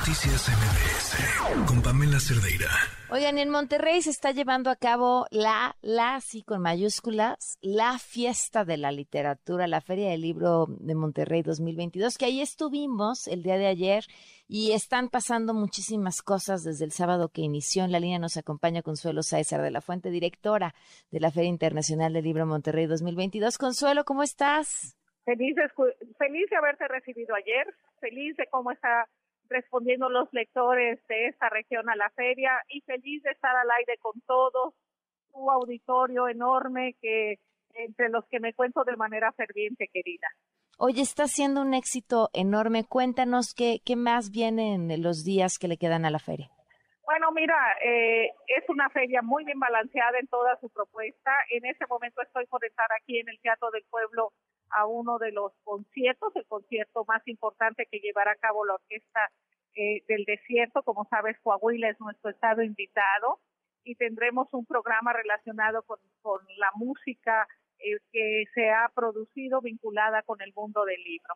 Noticias MBS con Pamela Cerdeira. Oigan, en Monterrey se está llevando a cabo la, la, sí, con mayúsculas, la fiesta de la literatura, la Feria del Libro de Monterrey 2022, que ahí estuvimos el día de ayer y están pasando muchísimas cosas desde el sábado que inició. En la línea nos acompaña Consuelo César de la Fuente, directora de la Feria Internacional del Libro Monterrey 2022. Consuelo, ¿cómo estás? Feliz de, feliz de haberte recibido ayer, feliz de cómo está respondiendo los lectores de esta región a la feria y feliz de estar al aire con todos, tu auditorio enorme que entre los que me cuento de manera ferviente, querida. Hoy está siendo un éxito enorme. Cuéntanos qué, qué más viene en los días que le quedan a la feria. Bueno, mira, eh, es una feria muy bien balanceada en toda su propuesta. En este momento estoy por estar aquí en el Teatro del Pueblo a uno de los conciertos, el concierto más importante que llevará a cabo la Orquesta eh, del Desierto. Como sabes, Coahuila es nuestro estado invitado y tendremos un programa relacionado con, la música eh, que se ha producido vinculada con el mundo del libro.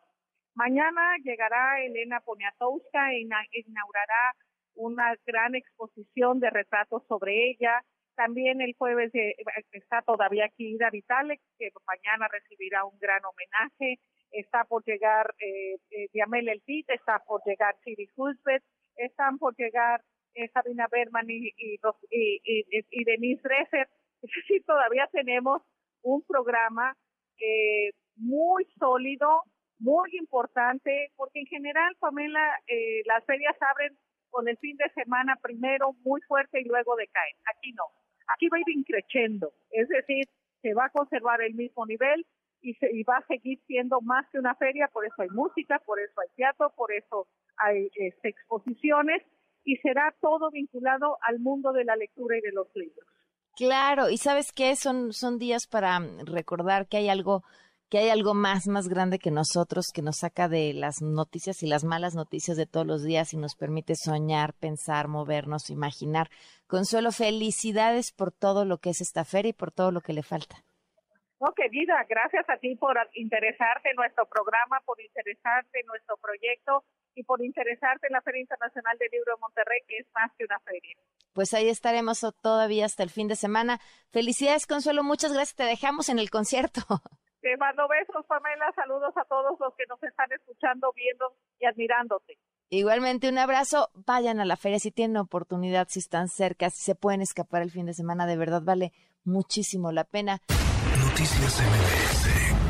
Mañana llegará Elena Poniatowska e inaugurará una gran exposición de retratos sobre ella. También el jueves está todavía aquí David Alex, que mañana recibirá un gran homenaje. Está por llegar eh, eh Diamel Eltit, está por llegar Siri Husbeth, están por llegar eh, Sabina Berman y, y, y, Denise Dresser. Sí, todavía tenemos un programa eh, muy sólido, muy importante, porque en general, Pamela, eh, las ferias abren con el fin de semana primero muy fuerte y luego decaen. Aquí no. Aquí va a ir increciendo, es decir, se va a conservar el mismo nivel y, se, va a seguir siendo más que una feria, por eso hay música, por eso hay teatro, por eso hay exposiciones y será todo vinculado al mundo de la lectura y de los libros. Claro, y sabes qué, son, son días para recordar que hay algo que hay algo más, más grande que nosotros, que nos saca de las noticias y las malas noticias de todos los días y nos permite soñar, pensar, movernos, imaginar. Consuelo, felicidades por todo lo que es esta feria y por todo lo que le falta. No, querida, gracias a ti por interesarte en nuestro programa, por interesarte en nuestro proyecto y por interesarte en la Feria Internacional del Libro de Monterrey, que es más que una feria. Pues ahí estaremos todavía hasta el fin de semana. Felicidades, Consuelo, muchas gracias. Te dejamos en el concierto. Te mando besos, Pamela. Saludos a todos los que nos están escuchando, viendo y admirándote. Igualmente, un abrazo. Vayan a la feria si tienen oportunidad, si están cerca, si se pueden escapar el fin de semana. De verdad, vale muchísimo la pena. Noticias MBS